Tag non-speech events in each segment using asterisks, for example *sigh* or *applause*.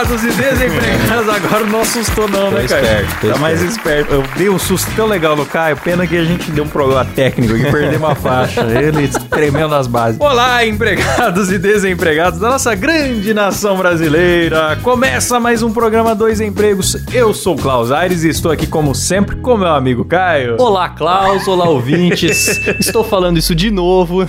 empregados e desempregados. *laughs* Agora não assustou não, né, Caio? esperto, tá mais esperto. Eu dei um susto tão legal no Caio. Pena que a gente deu um problema técnico e perdemos a faixa. *laughs* Ele tremendo nas bases. Olá, empregados e desempregados da nossa grande nação brasileira. Começa mais um programa Dois Empregos. Eu sou o Klaus Aires e estou aqui, como sempre, com meu amigo Caio. Olá, Klaus, olá, ouvintes. *laughs* estou falando isso de novo,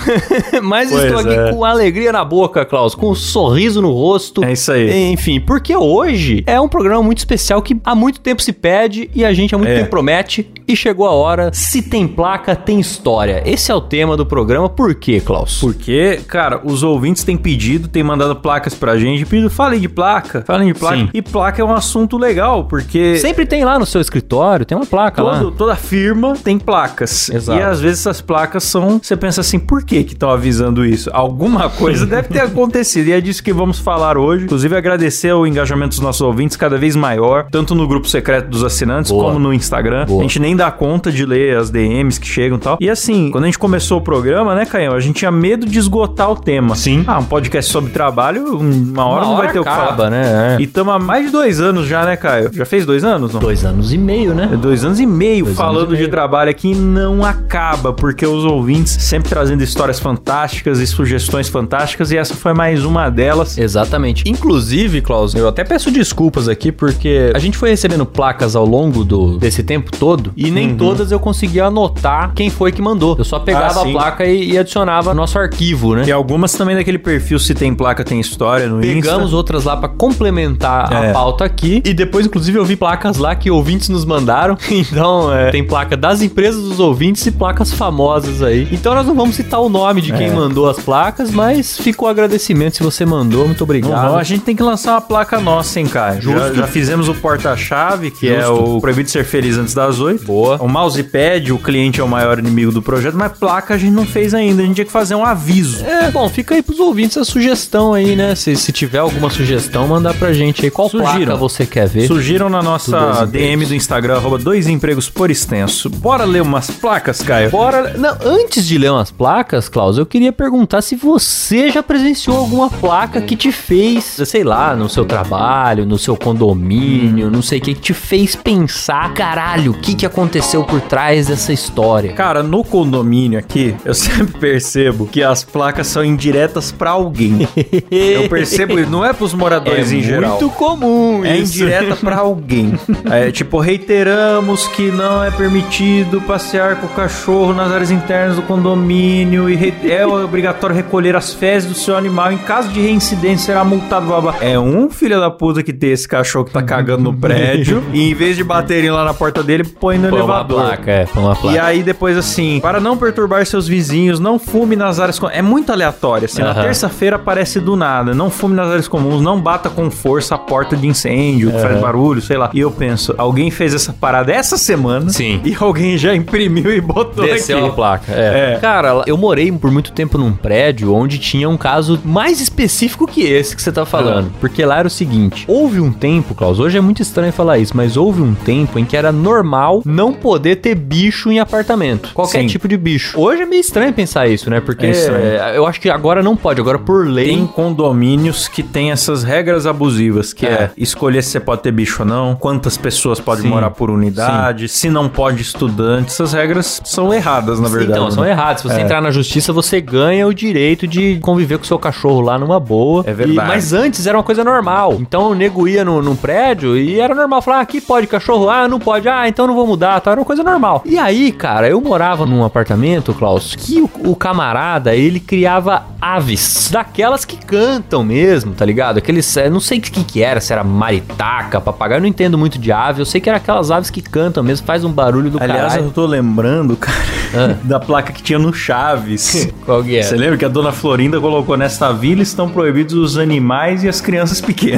mas Pois estou aqui é. com alegria na boca, Klaus, com um sorriso no rosto. É isso aí. Enfim, porque hoje é um programa muito especial que há muito tempo se pede e a gente há muito É. tempo promete e chegou a hora. Se tem placa, tem história. Esse é o tema do programa. Por quê, Klaus? Porque, cara, os ouvintes têm pedido, têm mandado placas pra gente, pedido, falem de placa, falem de placa. Sim. E placa é um assunto legal, porque Sempre tem lá no seu escritório, tem uma placa lá. todo- toda firma tem placas. Exato. E às vezes essas placas são. Você pensa assim, por que que estão avisando isso? Alguma coisa *laughs* deve ter acontecido. E é disso que vamos falar hoje. Inclusive, agradecer o engajamento dos nossos ouvintes cada vez maior, tanto no grupo secreto dos assinantes, Boa. como no Instagram. Boa. A gente nem dá conta de ler as DMs que chegam e tal. E assim, quando a gente começou o programa, né, Caio? A gente tinha medo de esgotar o tema. Sim. Ah, um podcast sobre trabalho, uma hora Uma não vai hora ter o que acaba, falar. né? É. E estamos há mais de dois anos já, né, Caio? Já fez dois anos? Não? Dois anos e meio, né? É dois anos e meio Dois falando e de meio. trabalho aqui não acaba, porque os ouvintes sempre trazendo histórias fantásticas e sugestões fantásticas, e essa foi mais uma delas. Exatamente. Inclusive, Klaus, eu até peço desculpas aqui porque a gente foi recebendo placas ao longo do, desse tempo todo e nem todas eu conseguia anotar quem foi que mandou. Eu só pegava Ah, a placa e, e adicionava no nosso arquivo, né? E algumas também daquele perfil Se Tem Placa Tem História no Pegamos Insta. outras lá pra complementar É. a pauta aqui. E depois, inclusive, eu vi placas lá que ouvintes nos mandaram. *laughs* Então, é, tem placa das empresas dos ouvintes e placas famosas aí. Então, nós não vamos citar o nome de quem É. mandou as placas, mas ficou o agradecimento se você mandou. Muito obrigado. não, a gente tem que lançar uma placa nossa, hein, cara. Já, Justo. já fizemos o porta-chave, que é Justo. o Proibido Ser Feliz Antes das Oito. Boa. O mousepad, o cliente é o maior inimigo do projeto, mas placa a gente não fez ainda. A gente tinha que fazer um aviso. É, bom, fica aí pros ouvintes a sugestão aí, né? Se, se tiver alguma sugestão, mandar pra gente aí. Qual Sugiram. placa você quer ver? Surgiram na nossa. DM do Instagram, arroba dois empregos por extenso. Bora ler umas placas, Caio? Bora. Não, antes de ler umas placas, Klaus, eu queria perguntar se você já presenciou alguma placa que te fez, sei lá, no seu trabalho, no seu condomínio, não sei o que, que te fez pensar, caralho, o que, que aconteceu por trás dessa história? Cara, no condomínio aqui, eu *laughs* sempre percebo que as placas são indiretas pra alguém. Eu percebo isso, não é pros moradores em geral. muito comum É isso. indireta pra alguém. *laughs* É tipo, reiteramos que não é permitido passear com o cachorro nas áreas internas do condomínio e é obrigatório recolher as fezes do seu animal. Em caso de reincidência, será multado. Blá, blá. É um filho da puta que tem esse cachorro que tá cagando no prédio *laughs* e em vez de baterem lá na porta dele, põe no Põe uma elevador. placa, é, põe uma placa. E aí depois assim, para não perturbar seus vizinhos, não fume nas áreas comuns. É muito aleatório, assim. Na Aham. terça-feira aparece do nada. Não fume nas áreas comuns, não bata com força a porta de incêndio, que faz barulho, sei lá. E eu penso, alguém fez essa parada essa semana. Sim. E alguém já imprimiu e botou Desceu aqui. a placa, é. É. Cara, eu morei por muito tempo num prédio onde tinha um caso mais específico que esse que você tá falando. Ah. Porque lá era o seguinte: houve um tempo, Klaus, hoje é muito estranho falar isso, mas houve um tempo em que era normal não poder ter bicho em apartamento. Qualquer Sim. tipo de bicho. Hoje é meio estranho pensar isso, né? Porque É eu acho que agora não pode, agora por lei. Tem condomínios que tem essas regras abusivas, que é. É. escolher se você pode ter bicho ou não, quantas pessoas podem Sim. morar por unidade, se não pode estudante. Essas regras são erradas, na verdade. Então, são né? errados. Se você É. entrar na justiça, você ganha o direito de conviver com o seu cachorro lá numa boa. É verdade. E- mas antes era uma coisa normal. Então o nego ia no, num prédio e era normal falar: ah, aqui pode cachorro, ah, não pode, ah, então não vou mudar, tá? Era uma coisa normal. E aí, cara, eu morava num apartamento, Klaus, que o, o camarada, ele criava aves, daquelas que cantam mesmo, tá ligado? Aqueles, eh, não sei o que que era, se era maritaca, papagaio, eu não entendo muito de ave, eu sei que era aquelas aves que cantam mesmo, faz um barulho do Aliás, caralho. eu tô lembrando, cara, Ah. *laughs* da placa que tinha no Chaves. *laughs* Qual que é? Você lembra que a dona Florinda colocou nesta vila estão proibidos os animais e as crianças pequenas?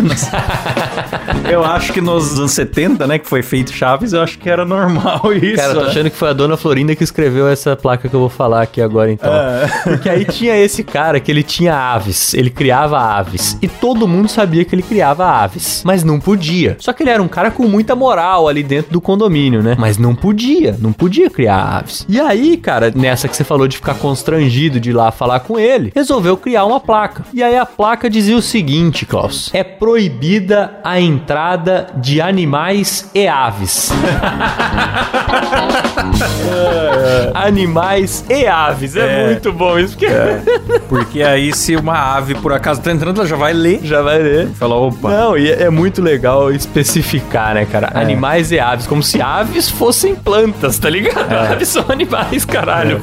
Eu acho que nos anos 70, né, que foi feito Chaves, eu acho que era normal *laughs* isso. Cara, eu tô né? achando que foi a dona Florinda que escreveu essa placa que eu vou falar aqui agora, então. É. Porque aí tinha esse cara que ele tinha aves, ele criava aves. E todo mundo sabia que ele criava aves, mas não podia. Só que ele era um cara com muita moral ali dentro do condomínio, né? Mas não podia, não podia criar aves. E aí, cara, nessa que você falou de ficar constrangido de ir lá falar com ele, resolveu criar uma placa. E aí a placa dizia o seguinte, Klaus: é proibida a entrada de animais e aves. *laughs* animais e aves. É, É. muito bom isso, porque Porque aí, se uma ave por acaso tá entrando, ela já vai ler. já vai ler. Fala, opa. Não, e é é muito legal especificar, né, cara? Animais e aves, como se aves fossem plantas, tá ligado? Aves são animais, caralho.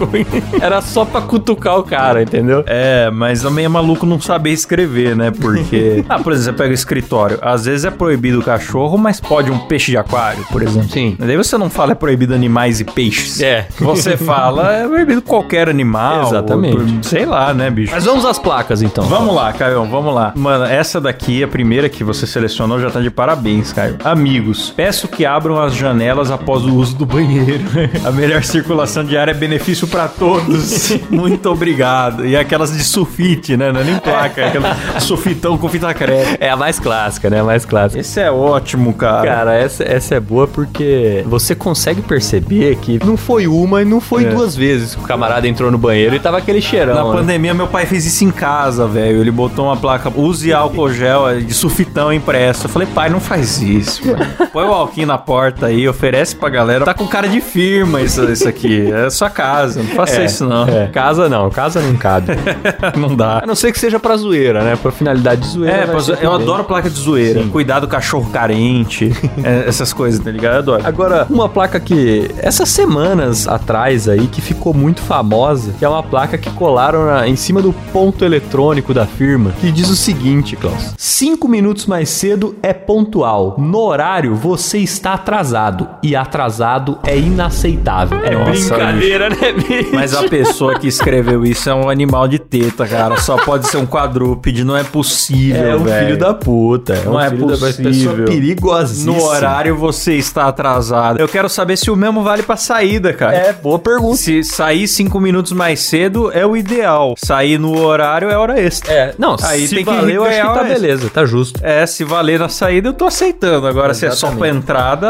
Era só pra cutucar o cara, entendeu? É, mas também é maluco não saber escrever, né? Porque. *laughs* ah, por exemplo, você pega escritório. Às vezes é proibido o cachorro, mas pode um peixe de aquário, por exemplo. Sim. Daí você não fala é proibido animais e peixes. É. Você fala é proibido qualquer animal. Exatamente. ou- sei lá, né, bicho? Mas vamos às placas, então. Vamos lá, Caio, vamos lá. Mano, essa daqui, a primeira que você selecionou, já tá de parabéns, Caio. Amigos, peço que abram as janelas após o uso do banheiro. *laughs* a melhor circulação de ar é benefício pra todos. *laughs* Muito obrigado. E aquelas de sulfite, né? Não é nem placa, é aquela sulfitão com fita crepe. É a mais clássica, né? A mais clássica. Esse é ótimo, cara. Cara, essa, essa é boa porque você consegue perceber que não foi uma e não foi É. duas vezes que o camarada entrou no banheiro e tava aquele cheirão. Na né? pandemia, meu pai fez isso em casa, velho. Ele botou uma placa, use álcool gel é, de sulfitão impresso. Eu falei, pai, não faz isso. mano. Põe o alquinho na porta aí, oferece pra galera. Tá com cara de firma isso, isso aqui. É sua casa, não faça isso não. É, casa não, casa não cabe. *laughs* Não dá. A não ser que seja pra zoeira, né? Pra finalidade de zoeira. É, pra ser zo- eu também. Adoro placa de zoeira. Cuidado cachorro carente, *laughs* é, essas coisas, tá ligado? Eu adoro. Agora, uma placa que essas semanas atrás aí que ficou muito famosa, que é uma placa que colaram na- em cima do ponto eletrônico da firma, que diz o seguinte, Klaus: cinco minutos mais cedo é pontual. No horário você está atrasado e atrasado é inaceitável. É Nossa, brincadeira, né, bicho? Mas a pessoa que escreveu isso é um animal de teta, cara. Só pode ser um quadrúpede, não é possível, é um velho. filho da puta. É Não um é filho da possível. pessoa perigosíssima. No horário você está atrasado. Eu quero saber se o mesmo vale pra saída, cara. É, boa pergunta. Se sair cinco minutos mais cedo é o ideal. Sair no horário é hora extra. É, não, Aí se tem que valer, eu acho que tá extra. beleza, tá justo. É, se valer na saída, eu tô aceitando. Agora, se é só pra Exatamente. entrada.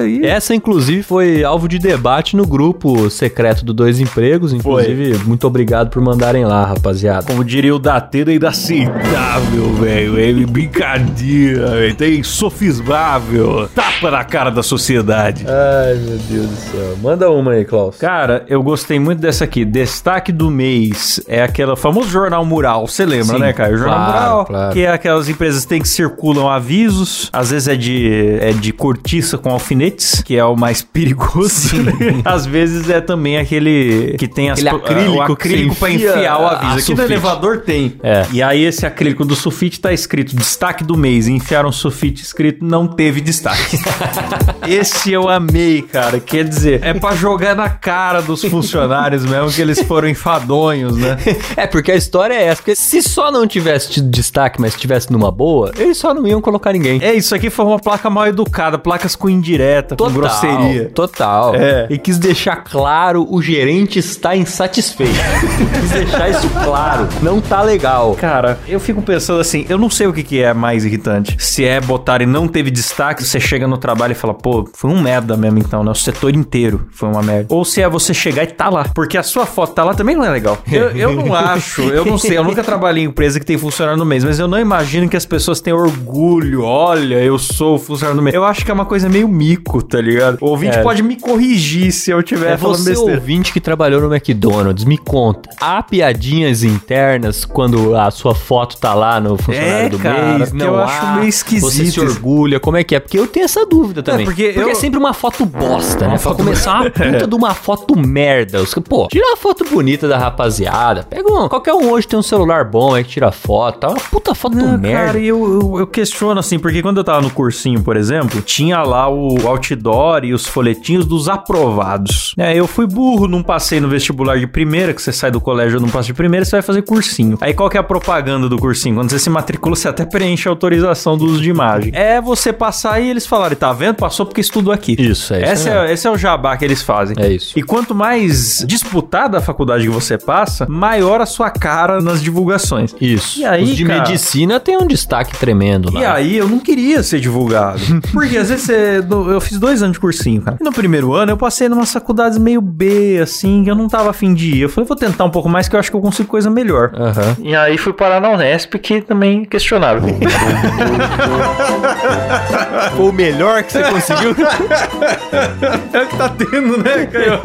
aí- Essa, inclusive, foi alvo de debate no grupo secreto do Dois Empregos. Inclusive, muito obrigado por mandarem lá, rapaziada. Como diria o Datena, inaceitável, velho. É brincadeira, velho. Tem sofismável. Tapa na cara da sociedade. Ai, meu Deus do céu. Manda uma aí, Klaus. Cara, eu gostei muito dessa aqui. Destaque do mês é aquele famoso jornal mural. Você lembra, Sim, né, cara? O jornal claro, mural, claro. que é aquelas empresas que tem que circulam avisos. Às vezes é de, é de cortiça com alfinetes, que é o mais perigoso. *laughs* Às vezes é também aquele que tem as, Aquele acrílico o acrílico enfia enfiar o aviso. Aqui no elevador tem. É. E aí esse acrílico do sulfite tá escrito destaque do mês. E enfiaram sulfite escrito não teve destaque. *laughs* esse eu amei, cara. Quer dizer, é pra jogar na cara dos funcionários mesmo que eles foram enfadonhos, né? É, porque a história é essa. Porque se só não tivesse tido destaque, mas tivesse numa boa, eles só não iam colocar ninguém. É, isso aqui foi uma placa mal educada, placas com indireta, com grosseria. Total. É. E quis deixar claro, o gerente está insatisfeito. *laughs* quis deixar isso claro. Não tá legal. Cara, eu fico pensando assim, eu não sei o que, que é mais irritante. Se é botar e não teve destaque, você chega no trabalho e fala, pô, foi um merda mesmo então, né? O setor inteiro foi uma merda. Ou se é você chegar e tá lá. Porque a sua foto tá lá também não é legal. Eu, eu não *laughs* acho, eu não sei, eu nunca trabalhei em empresa que tem funcionário no mês, mas eu não imagino que as pessoas tenham orgulho. Olha, eu sou funcionário no mês. Eu acho que é uma coisa meio mico, tá ligado? O ouvinte É. pode me corrigir se eu tiver É falando você besteira. ouvinte que trabalhou no McDonald's, me conta. Há piadinhas internas quando a sua foto tá lá no funcionário É, do cara, mês? Porque Não eu há. acho meio esquisito Você se orgulha, como é que é? Porque eu tenho essa dúvida também. porque eu- é sempre uma foto bosta, né? Pra foto- começar, uma *laughs* puta de uma foto merda. Os- Pô, tira uma foto bonita da rapaziada. Pega um... Qualquer um hoje tem um celular bom aí que tira foto. Tá uma puta foto Não, merda. Cara, eu, eu, eu questiono assim, porque quando eu tava no cursinho, por exemplo, tinha lá o outdoor e os folhetinhos dos aprovados. É, eu fui burro, não passei no vestibular de primeira, que você sai do colégio não passa de primeira, você vai fazer cursinho. Aí qual que é a propaganda do cursinho? Quando você se matricula, você até preenche a autorização do uso de imagem. É você passar e eles falarem, tá vendo? Passou porque estudou aqui. Isso, é isso é, esse é o jabá que eles fazem. É isso. E quanto mais disputada a faculdade que você passa, maior a sua cara nas divulgações. Isso. E aí, Os de cara? medicina tem um destaque tremendo lá. E aí eu não queria ser divulgado. *laughs* Porque às vezes você, eu fiz dois anos de cursinho, cara. E no primeiro ano eu passei numa faculdades meio B, assim, que eu não tava afim de ir. Eu falei, vou tentar um pouco mais que eu acho que eu consigo coisa melhor. Aham. E aí fui parar na Unesp, que também questionável. *laughs* Foi o melhor que você conseguiu? *laughs* é o que tá tendo, né, Caio?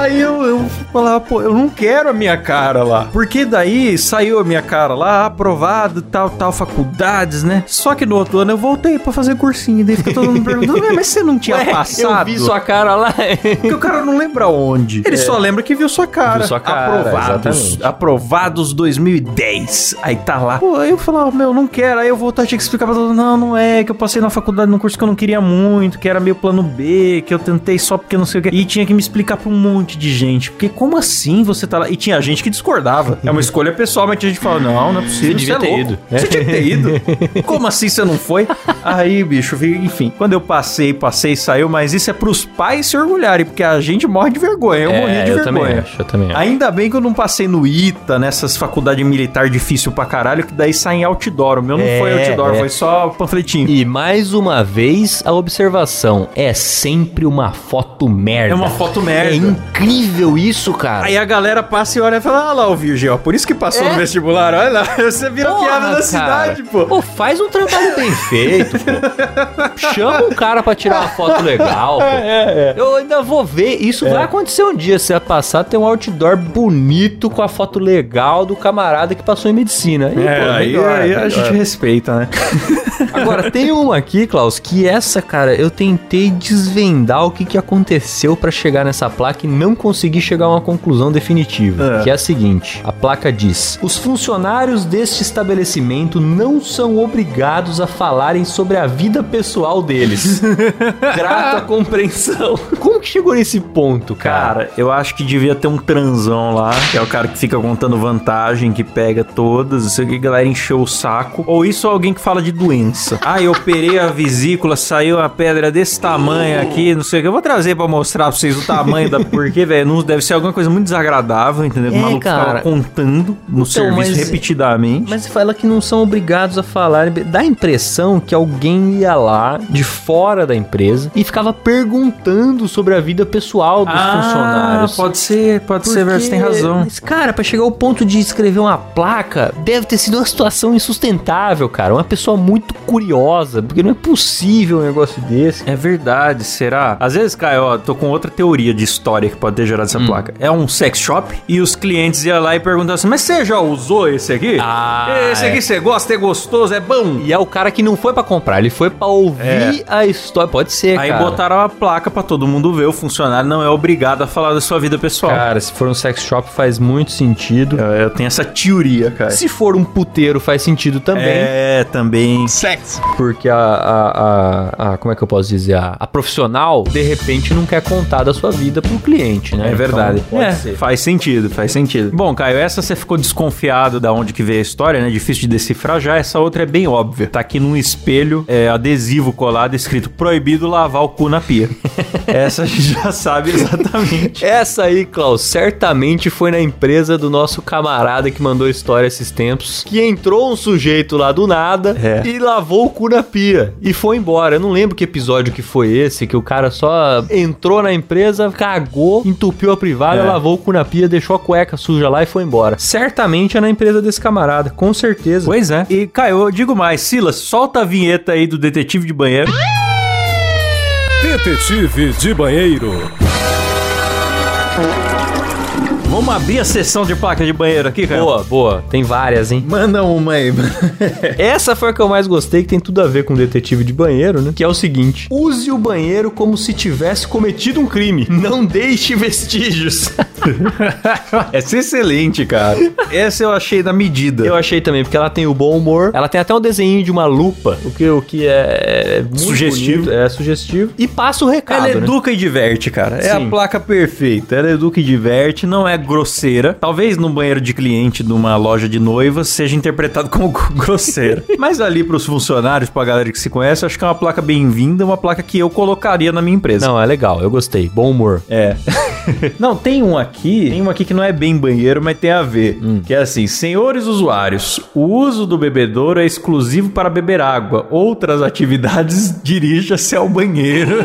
Aí eu, eu falava, pô, eu não quero a minha cara lá. Porque daí saiu a minha cara lá, aprovado, tal, tal, faculdades, né? Só que no outro ano eu voltei pra fazer cursinho. Daí fica todo mundo perguntando, "Ué, mas você não tinha Ué, passado? Eu vi sua cara lá. Porque o cara não lembra onde. Ele só lembra que viu sua cara. Viu sua cara, Aprovados. exatamente. Aprovados 2010. Aí tá lá. Pô, aí eu falava, meu, não quero. Aí eu voltar, tinha que explicar pra todo mundo. Não, não é. Que eu passei na faculdade num curso que eu não queria muito, que era meio plano B, que eu tentei só porque não sei o que. E tinha que me explicar pra um monte de gente. Porque como assim você tá lá? E tinha gente que discordava. É uma escolha pessoal, mas tinha gente que falava, não, não é possível. Você devia é ter louco. ido? Você tinha que ter ido. Como assim você não foi? Aí, bicho, enfim. Quando eu passei, passei, saiu, mas isso é pros pais se orgulharem, porque a gente morre de vergonha. Eu morri de É, eu também vergonha. acho, eu também acho. Ainda bem que eu não passei no ITA, nessas faculdades militar difícil pra caralho, que daí sai em outdoor. O meu não É, foi outdoor, é. foi só panfletinho. E mais uma vez, a observação é sempre uma foto merda. É uma foto merda. É incrível isso, cara. Aí a galera passa e olha e fala, ah lá o Virgil, por isso que passou É? no vestibular, olha lá, *laughs* você vira Porra, piada da cara. cidade, pô. Pô, faz um trabalho bem feito, pô. *laughs* Chama um cara pra tirar uma foto legal, pô. É, é. Eu ainda vou ver. Isso vai acontecer um dia. Você vai passar, tem um outdoor bonito com a foto legal do camarada que passou em medicina. E, É, pô, aí, melhor, aí a melhor. gente respeita, né? *laughs* Agora, tem uma aqui, Klaus, que essa, cara, eu tentei desvendar o que, que aconteceu pra chegar nessa placa e não consegui chegar a uma conclusão definitiva. É. Que é a seguinte: a placa diz: Os funcionários deste estabelecimento não são obrigados a falarem sobre a vida pessoal deles. *laughs* Grata compreensão. Como que chegou nesse ponto, cara? Cara, eu acho que devia ter um transão lá, que é o cara que fica contando vantagem, que pega todas, isso aqui, a galera encheu o saco. Ou isso ou alguém que fala de doença. Ah, eu operei a vesícula, saiu uma pedra desse tamanho aqui, não sei o que. Eu vou trazer pra mostrar pra vocês o tamanho da. Porque, velho, deve ser alguma coisa muito desagradável, entendeu? É, o maluco ficava cara. contando no serviço mas- repetidamente. Mas fala que não são obrigados a falar. Dá a impressão que alguém ia lá de fora da empresa e ficava perguntando sobre a vida pessoal dos funcionários. Ah, pode ser, pode ser, velho, você tem razão. Mas, cara, pra chegar ao ponto de escrever uma placa, deve ter sido uma situação insustentável, cara. Uma pessoa muito curiosa, porque não é possível um negócio desse. É verdade, será? Às vezes, Caio, ó, tô com outra teoria de história que pode ter gerado Hum. essa placa. É um sex shop e os clientes iam lá e perguntavam assim: Mas você já usou esse aqui? Ah, esse é. aqui você gosta, é gostoso, é bom? E é o cara que não foi pra comprar, ele foi pra ouvir a história. Pode ser, Aí cara. botaram a placa pra todo mundo ver. O funcionário não é obrigado a falar da sua vida pessoal. Cara, se for um sex shop faz muito sentido. Eu, eu tenho essa teoria, cara. Se for um puteiro faz sentido também. É, também. Porque a, a, a, a- Como é que eu posso dizer? A, a profissional, de repente, não quer contar da sua vida pro cliente, né? É verdade. Então, pode É, ser. faz sentido, faz sentido. Bom, Caio, essa você ficou desconfiado da onde que veio a história, né? Difícil de decifrar. Já essa outra é bem óbvia. Tá aqui num espelho, é, adesivo colado, escrito proibido lavar o cu na pia. *laughs* essa a gente já sabe exatamente. Essa aí, Klaus, certamente foi na empresa do nosso camarada que mandou a história esses tempos, que entrou um sujeito lá do nada É. e lavou o cu na pia e foi embora. Eu não lembro que episódio que foi esse, que o cara só entrou na empresa, cagou, entupiu a privada, É. lavou o cu na pia, deixou a cueca suja lá e foi embora. Certamente é na empresa desse camarada, com certeza. Pois é. E, Caio, eu digo mais. Silas, solta a vinheta aí do detetive de banheiro. Detetive de banheiro. Vamos abrir a sessão de placa de banheiro aqui, Caio? Boa, boa. Tem várias, hein? Manda uma aí. *laughs* Essa foi a que eu mais gostei, que tem tudo a ver com detetive de banheiro, né? Que é o seguinte: use o banheiro como se tivesse cometido um crime. Não deixe vestígios. *laughs* Essa é excelente, cara. Essa eu achei da medida. Eu achei também, porque ela tem o bom humor. Ela tem até um desenho de uma lupa, o que, o que é, é Sugestivo. bonito, é sugestivo. E passa o recado, Ela né? educa e diverte, cara. É Sim. a placa perfeita. Ela educa e diverte, não é grosseira. Talvez no banheiro de cliente de uma loja de noivas seja interpretado como *laughs* grosseira. Mas ali pros funcionários, pra galera que se conhece, acho que é uma placa bem-vinda, uma placa que eu colocaria na minha empresa. Não, é legal, eu gostei. Bom humor. É. *laughs* não, tem um aqui, tem um aqui que não é bem banheiro, mas tem a ver. Que é assim: senhores usuários, o uso do bebedouro é exclusivo para beber água. Outras atividades, *laughs* dirija-se ao banheiro.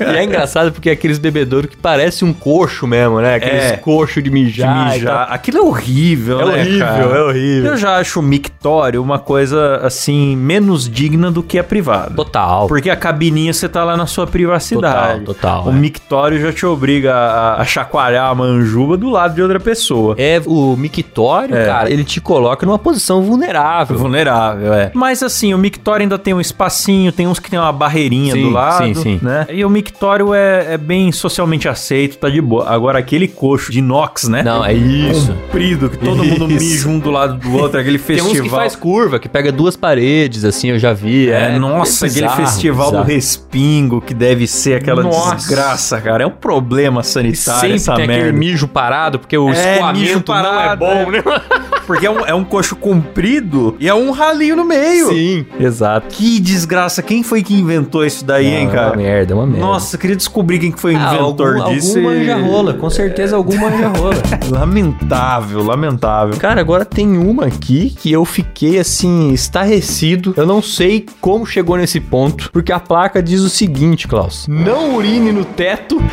E é engraçado porque é aqueles bebedouros que parece um coxo mesmo, né? Aqueles É. coxo de De mijar. e mijar. Aquilo é horrível, É né, horrível, cara? é horrível. Eu já acho o mictório uma coisa, assim, menos digna do que a privada. tal. Total. Porque a cabininha você tá lá na sua privacidade. Total, total, O é. mictório já te obriga a, a chacoalhar a manjuba do lado de outra pessoa. É, o mictório, É. cara, ele te coloca numa posição vulnerável. Vulnerável, é. Mas assim, o mictório ainda tem um espacinho, tem uns que tem uma barreirinha Sim, do lado, sim, sim. né? E o mictório é, é bem socialmente aceito, tá de boa. Agora, aquele coxo de inox, né? Não, é isso. Comprido, que todo mundo Isso. mija um do lado do *laughs* outro, aquele Tem festival. uns que faz curva, que pega duas paredes, assim, eu já vi. É, nossa, aquele bizarro, festival bizarro. do respingo, que deve ser aquela Nossa. desgraça, cara. É um problema E sanitário sempre essa tem merda. aquele mijo parado, porque o É, escoamento não é parado, bom, né? *laughs* Porque é um, é um coxo comprido e é um ralinho no meio. Sim, exato. Que desgraça. Quem foi que inventou isso daí, hein, É uma cara? merda, é uma merda. Nossa, eu queria descobrir quem que foi o Ah, inventor algum, disso. algum e- manja rola, com certeza algum manja rola. *laughs* *laughs* Lamentável, lamentável. Cara, agora tem uma aqui que eu fiquei assim, estarrecido. Eu não sei como chegou nesse ponto, porque a placa diz o seguinte, Klaus: Não urine no teto. *laughs*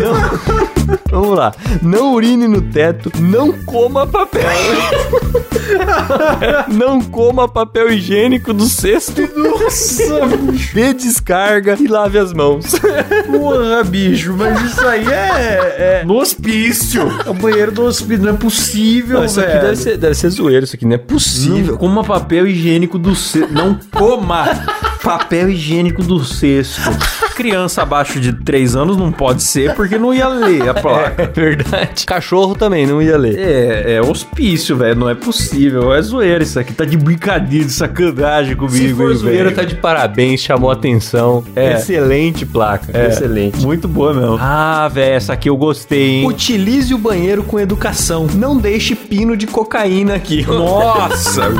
não. Vamos lá. Não urine no teto, não coma papel. *laughs* não coma papel higiênico do cesto. Nossa, bicho. Dê descarga e lave as mãos. Porra, bicho, mas isso aí é, é no hospício. É o banheiro do hospício, não é possível, Não, isso aqui velho. deve ser, deve ser zoeiro, isso aqui não é possível. Não coma papel higiênico do cesto. Não coma papel higiênico do cesto. Criança abaixo de 3 anos não pode ser porque não ia ler a placa. É verdade. Cachorro também não ia ler. É, é hospício, velho. Não é possível. É zoeira isso aqui. Tá de brincadeira, de sacanagem comigo, Se for zoeira, tá de parabéns, chamou atenção. É. Excelente placa. É, Excelente. Muito boa mesmo. Ah, velho, essa aqui eu gostei, hein? Utilize o banheiro com educação. Não deixe pino de cocaína aqui. *laughs* Nossa!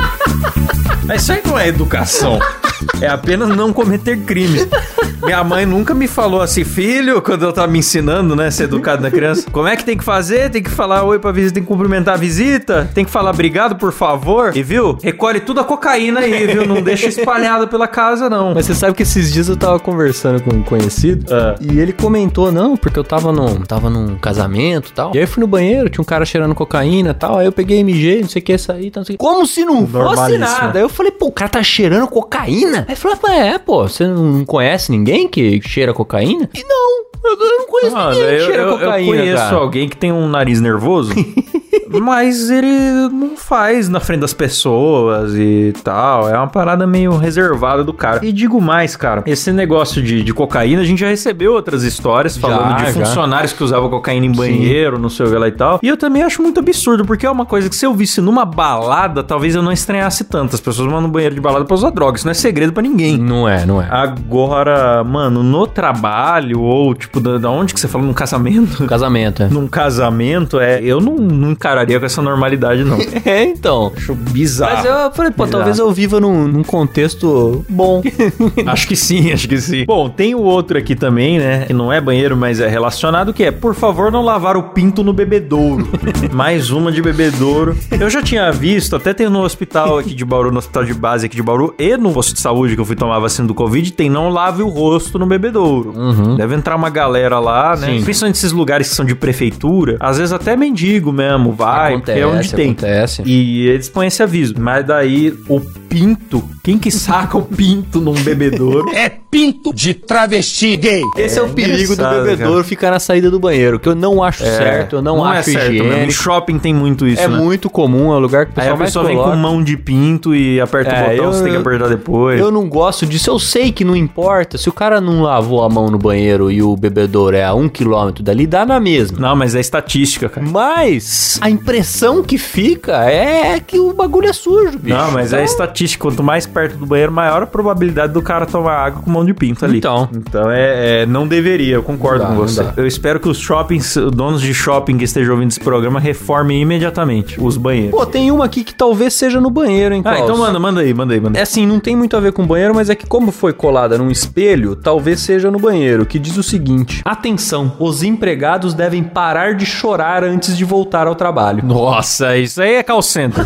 Mas isso aí não é educação. É apenas não cometer crime. Minha mãe nunca me falou assim, filho, quando eu tava me ensinando, né, ser educado na criança. Como é que tem que fazer? Tem que falar oi pra visita, tem que cumprimentar a visita, tem que falar obrigado, por favor. E viu? Recolhe tudo a cocaína aí, viu? Não deixa espalhada pela casa, não. Mas você sabe que esses dias eu tava conversando com um conhecido Ah. e ele comentou, não, porque eu tava num, tava num casamento e tal. E aí eu fui no banheiro, tinha um cara cheirando cocaína e tal. Aí eu peguei, mijei, não sei o que, saí, tal, não sei o que. Como se não fosse nada. Aí eu falei, pô, o cara tá cheirando cocaína? Aí ele falou, "Ah, é, pô, você não conhece ninguém que cheira cocaína? E não, eu, eu não conheço Ah, ninguém eu, que cheira eu- eu cocaína, conheço cara. alguém que tem um nariz nervoso, *laughs* mas ele não faz na frente das pessoas e tal. É uma parada meio reservada do cara. E digo mais, cara, esse negócio de, de cocaína, a gente já recebeu outras histórias falando de já. funcionários que usavam cocaína em banheiro, não sei o que lá e tal. E eu também acho muito absurdo, porque é uma coisa que se eu visse numa balada, talvez eu não estranhasse tanto. As pessoas vão no banheiro de balada pra usar droga. Isso não é segredo pra ninguém. Não é, não é. Agora, mano, no trabalho ou, tipo, da, da onde que você falou? Num casamento? Casamento, é. Num casamento, é, eu não, não encararia com essa normalidade, não. *laughs* É, então. Acho bizarro. Mas eu falei, pô, Bizarro. talvez eu viva num, num contexto bom. *laughs* Acho que sim, acho que sim. Bom, tem o outro aqui também, né? Que não é banheiro, mas é relacionado, que é, por favor, não lavar o pinto no bebedouro. *laughs* Mais uma de bebedouro. Eu já tinha visto, até tem no hospital aqui de Bauru, no hospital de base aqui de Bauru, e no posto de saúde que eu fui tomar vacina do Covid, tem não lave o rosto no bebedouro. Deve entrar uma galera lá, né? Sim. Principalmente esses lugares que são de prefeitura, às vezes até mendigo mesmo, vai, porque é onde tem. acontece. E eles põem esse aviso. Mas daí o pinto, quem que saca o pinto num bebedouro? *laughs* É pinto de travesti gay. Esse é, o perigo do bebedouro ficar na saída do banheiro, que eu não acho certo, eu não, é acho certo mesmo. No higiênico. shopping tem muito isso, É né? muito comum, é o lugar que o Aí pessoal a mais pessoa vem com mão de pinto e aperta É, o botão, eu- você tem que apertar depois. Eu não gosto disso, eu sei que não importa. Se o cara não lavou a mão no banheiro e o bebedouro é a um quilômetro dali, dá na mesma. Não, mas é estatística, cara. Mas a impressão que fica é que o bagulho é sujo, bicho. Não, mas é Então, estatística. Quanto mais perto do banheiro, maior a probabilidade do cara tomar água com mão de pinto ali. Então. Então é, é- não deveria, eu concordo dá, com você. Eu espero que os shoppings, donos de shopping que estejam ouvindo esse programa, reformem imediatamente os banheiros. Pô, tem uma aqui que talvez seja no banheiro, hein, ah, então manda, manda aí, manda aí, manda É aí. assim, não tem muito a ver com banheiro, mas é que como foi colada num espelho, talvez seja no banheiro, que diz o seguinte: Atenção, os empregados devem parar de chorar antes de voltar ao trabalho. Nossa, isso aí é call center.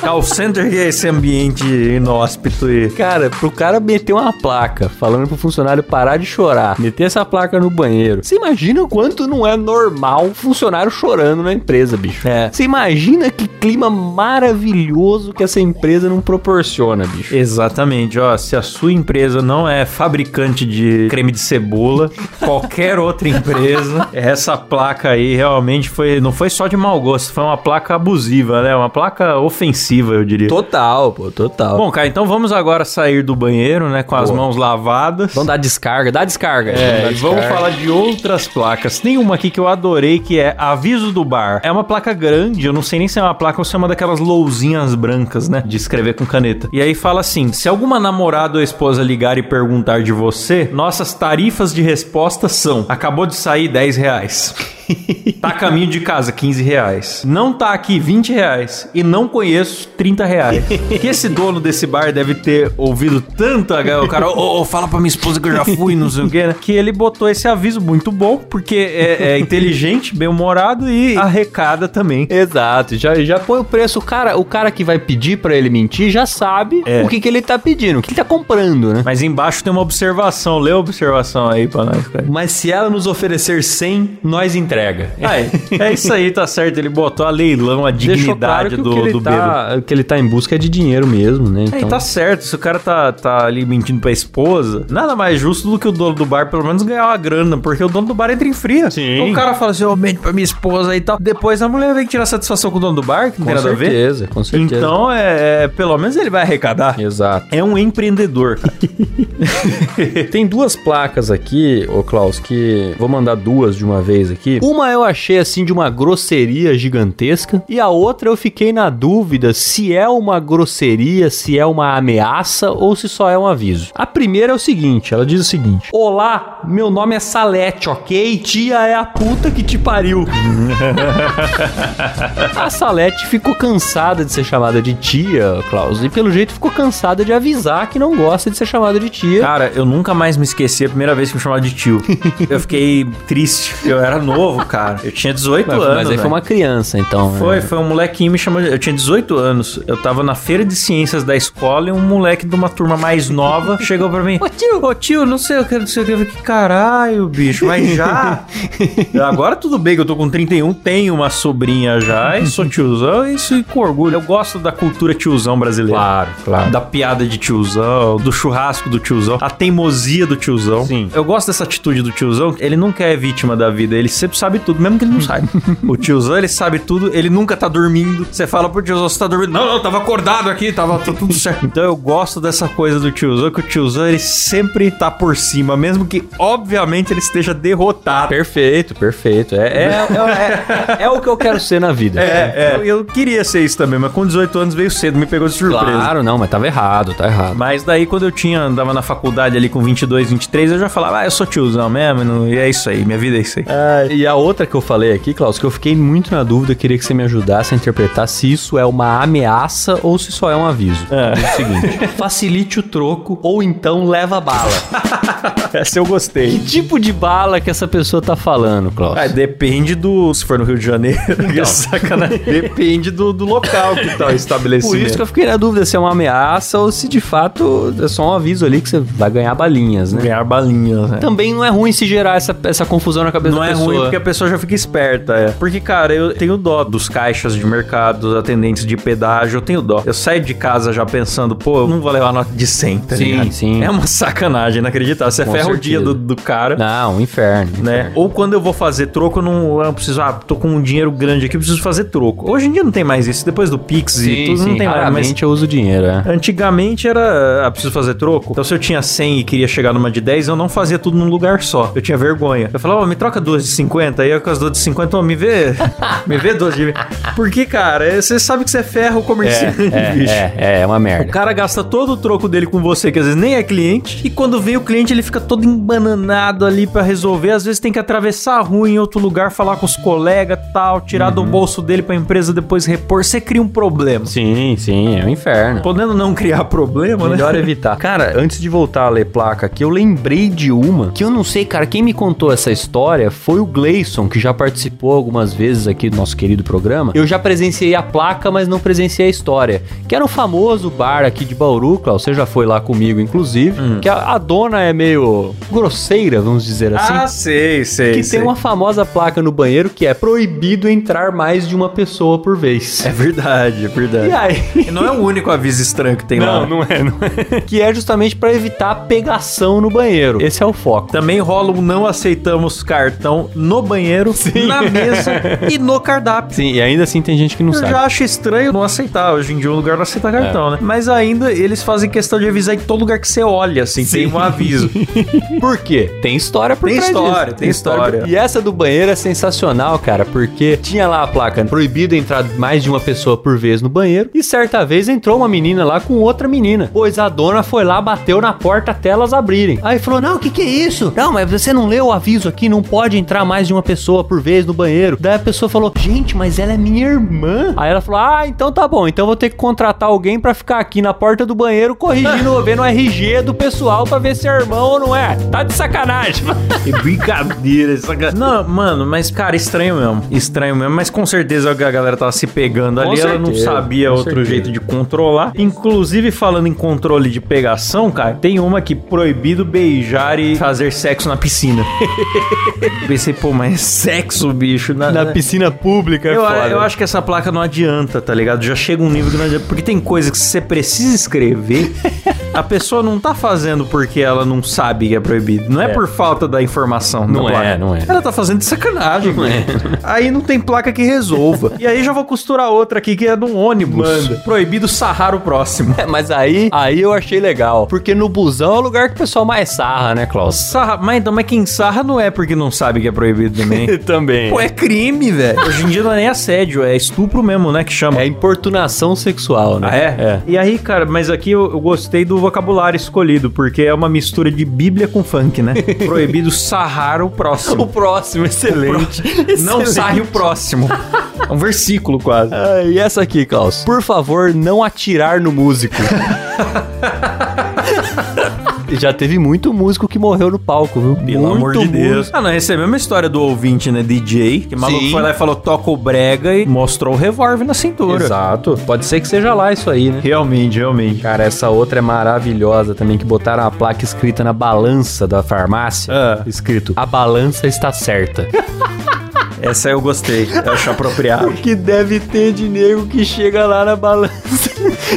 call center que é esse ambiente inóspito e... Cara, pro cara meter uma placa falando pro funcionário parar de chorar, meter essa placa no banheiro. Você imagina o quanto não é normal funcionário chorando na empresa, bicho. É. Você imagina que clima maravilhoso que essa empresa não proporciona, bicho. Exatamente, ó, se a sua empresa não é fabricante de creme de cebola, *laughs* qualquer outra empresa, essa placa aí realmente foi, não foi só de mau gosto, foi uma placa abusiva, né? Uma placa ofensiva, eu diria. Total, pô, total. Bom, cara, então vamos agora sair do banheiro, né, com as Boa. mãos lavadas. vamos dar descarga, dá descarga. É, vamos descarga. falar de outras placas. Tem uma aqui que eu adorei, que é Aviso do Bar. É uma placa grande, eu não sei nem se é uma placa ou se é uma daquelas lousinhas brancas, né? De escrever com caneta. E aí fala assim: se alguma namorada ou esposa ligar e perguntar de você, nossas tarifas de resposta são: acabou de sair 10 reais. *laughs* Tá a caminho de casa, 15 reais. Não tá aqui, 20 reais. E não conheço, 30 reais. que esse dono desse bar deve ter ouvido tanto a- o cara, ô, ô, fala pra minha esposa que eu já fui, não sei o quê, né? Que ele botou esse aviso muito bom, porque é, é inteligente, bem-humorado e arrecada também. Exato, já, já põe o preço. O cara, o cara que vai pedir pra ele mentir já sabe É. o que, que ele tá pedindo, o que ele tá comprando, né? Mas embaixo tem uma observação. Lê a observação aí pra nós, cara. Mas se ela nos oferecer 100, nós entrega. Aí, é isso aí, tá certo. Ele botou a leilão, a Deixou claro dignidade que o do, que ele do bêbado. tá, o que ele tá em busca é de dinheiro mesmo, né? É, e tá certo, se o cara tá, tá ali mentindo pra esposa, nada mais justo do que o dono do bar pelo menos ganhar uma grana, porque o dono do bar entra em fria. Sim. Então o cara fala assim, ô, mente pra minha esposa e tal. Depois a mulher vem tirar satisfação com o dono do bar, que não com tem nada a ver. certeza, com certeza. Então, é, é, pelo menos ele vai arrecadar. Exato. É um empreendedor, cara. *laughs* *laughs* Tem duas placas aqui, ô Klaus, que vou mandar duas de uma vez aqui. Uma eu achei assim de uma grosseria gigantesca e a outra eu fiquei na dúvida se é uma grosseria, se é uma ameaça ou se só é um aviso. A primeira é o seguinte, ela diz o seguinte: "Olá, meu nome é Salete, OK? Tia é a puta que te pariu." *laughs* a Salete ficou cansada de ser chamada de tia, Klaus, e pelo jeito ficou cansada de avisar que não gosta de ser chamada de tia. Cara, eu nunca mais me esqueci a primeira vez que me chamaram de tio. *laughs* eu fiquei triste, eu era novo, cara. Eu tinha 18 Mas, anos. mas aí foi velho. uma criança, então. Foi, né? foi um molequinho me chamando. Eu tinha 18 anos. Eu tava na feira de ciências da escola e um moleque de uma turma mais nova *laughs* chegou pra mim. Ô tio, ô tio, não sei o que, não sei o que. Eu falei, que caralho, bicho, mas já. *laughs* Agora tudo bem que eu tô com 31, tenho uma sobrinha já e sou tiozão, isso e com orgulho. Eu gosto da cultura tiozão brasileira. Claro, claro. Da piada de tiozão, do churrasco do tiozão, a teimosia do tiozão. Sim. Eu gosto dessa atitude do tiozão. Ele nunca é vítima da vida, ele sempre sabe tudo, mesmo que ele não saiba. *laughs* o tiozão, ele sabe tudo, ele nunca tá dormindo. Você fala pro tiozão, você tá dormindo? Não, não, tava acordado aqui, tava tudo certo. Então eu gosto dessa coisa do tiozão, que o tiozão, ele sempre tá por cima, mesmo que, obviamente, ele esteja derrotado. Perfeito, perfeito. É, é, é, é- é o que eu quero ser na vida. É, é. Eu, eu queria ser isso também, mas com 18 anos veio cedo, me pegou de surpresa. Claro, não, mas tava errado, tá errado. Mas daí quando eu tinha, andava na faculdade ali com 22, 23, eu já falava, ah, eu sou tiozão mesmo, e é isso aí, minha vida é isso aí. E a outra que eu falei aqui, Klaus, que eu fiquei muito na dúvida, queria que você me ajudasse a interpretar se isso é uma ameaça ou se só é um aviso. É. Diz o seguinte: *laughs* facilite o troco ou então leva bala. *laughs* Essa eu gostei. que tipo de bala que essa pessoa tá falando, Klaus? Ah, depende do. Se for no Rio de Janeiro, *laughs* que sacanagem. Depende do, do local que tá o estabelecimento. Por isso que eu fiquei na dúvida se é uma ameaça ou se de fato é só um aviso ali que você vai ganhar balinhas, né? Ganhar balinhas, né? Também não é ruim se gerar essa, essa confusão na cabeça Não da é pessoa. ruim porque a pessoa já fica esperta, é. Porque, cara, eu tenho dó dos caixas de mercado, dos atendentes de pedágio, eu tenho dó. Eu saio de casa já pensando, pô, eu não vou levar nota de 100, tá Sim, ligado? sim. É uma sacanagem, inacreditável. Você Com ferra o certeza. dia do, do cara. Não, um inferno. né? Ou quando eu vou fazer troco, eu não eu preciso, ah, tô com um dinheiro grande aqui, eu preciso fazer troco. Hoje em dia não tem mais isso, depois do Pix e tudo, não tem mais. Mas eu uso dinheiro, é. Antigamente era, ah, preciso fazer troco. Então se eu tinha 100 e queria chegar numa de 10, eu não fazia tudo num lugar só. Eu tinha vergonha. Eu falava, ó, me troca duas de 50. Aí eu com as duas de 50, ó, me vê, me vê duas de... Porque, cara, você sabe que você ferra o comerciante, É, *laughs* bicho. é, é, é uma O merda. cara gasta todo o troco dele com você, que às vezes nem é cliente, e quando vem o cliente ele fica todo embananado ali pra resolver, às vezes tem que atravessar a rua em outro lugar, falar com os colegas tal, tirar do bolso dele pra empresa depois repor, você cria um problema. Sim, sim, é um inferno. Podendo não criar problema, Melhor né? evitar. *laughs* Cara, antes de voltar a ler placa aqui, eu lembrei de uma que eu não sei, cara. Quem me contou essa história foi o Gleison, que já participou algumas vezes aqui do nosso querido programa. Eu já presenciei a placa, mas não presenciei a história. Que era um famoso bar aqui de Bauru, Klaus. Você já foi lá comigo, inclusive. Que a, a dona é meio grosseira, vamos dizer assim. Ah, sei, sei. que sei. tem uma famosa placa no banheiro que é proibido entrar mais de uma pessoa por vez. É verdade, é verdade. E aí? E não é o único aviso estranho que tem lá. Não, não é, não é. Que é justamente pra evitar a pegação no banheiro. Esse é o foco. Também rola um não aceitamos cartão no banheiro, na mesa *laughs* e no cardápio. Sim, e ainda assim tem gente que não Eu sabe. já acho estranho não aceitar. Hoje em dia o lugar não aceita cartão, né? Mas ainda eles fazem questão de avisar em todo lugar que você olha, assim, tem um aviso. *laughs* Por quê? Tem história por Tem trás história, disso. tem história. E essa do banheiro é sensacional, cara, porque tinha lá a placa proibido entrar mais de uma pessoa por vez no banheiro. E certa vez entrou uma menina lá com outra menina. Pois a dona foi lá, bateu na porta até elas abrirem. Aí falou: Não, o que, que é isso? Não, mas você não leu o aviso aqui, não pode entrar mais de uma pessoa por vez no banheiro. Daí a pessoa falou: Gente, mas ela é minha irmã. Aí ela falou: Ah, então tá bom, então vou ter que contratar alguém pra ficar aqui na porta do banheiro corrigindo, *laughs* vendo o RG do pessoal pra ver se é irmão ou não é. Tá de sacanagem. *laughs* Que brincadeira, saca... Não, mano, mas, cara, estranho mesmo. Estranho mesmo, mas com certeza a galera tava se pegando Com ali, ela não sabia outro certeza. jeito de controlar. Inclusive, falando em controle de pegação, cara, tem uma que proibido beijar e fazer sexo na piscina. *laughs* Pensei, pô, mas é sexo, bicho? Na, Na piscina pública é eu, foda. eu acho que essa placa não adianta, tá ligado? Já chega um nível que não adianta. Porque tem coisa que você precisa escrever. A pessoa não tá fazendo porque ela não sabe que é proibido. Não é, É. por falta da informação. Não da é, placa. não é. Ela tá fazendo de sacanagem, mano. Aí não tem placa que resolva. e aí já vou costurar outra aqui que é num ônibus. Manda. Proibido sarrar o próximo. É, mas aí, aí eu achei legal. Porque no busão é o lugar que o pessoal mais sarra, né, Klaus? Sarra, mas, então, mas quem sarra não é porque não sabe que é proibido também. *laughs* Também. Pô, é crime, velho. Hoje em dia não é nem assédio, é estupro mesmo, né? Que chama. É importunação sexual, né? Ah, é? E aí, cara, mas aqui eu, eu gostei do vocabulário escolhido, porque é uma mistura de Bíblia com funk, né? *laughs* Proibido sarrar o O próximo. próximo, excelente. Não Excelente. sarre o próximo. É um versículo quase. Ah, e essa aqui, Klaus? Por favor, não atirar no músico. *laughs* Já teve muito músico que morreu no palco, viu? Pelo muito amor de Deus. músico. Ah, não, essa é a mesma história do ouvinte, né? DJ, que o maluco Sim. foi lá e falou, toca o brega e mostrou o revólver na cintura. Exato. Pode ser que seja lá isso aí, né? Realmente, realmente. Cara, essa outra é maravilhosa também, que botaram a placa escrita na balança da farmácia. Ah. Escrito, a balança está certa. *laughs* Essa eu gostei. Eu acho apropriado. *laughs* que deve ter de nego que chega lá na balança,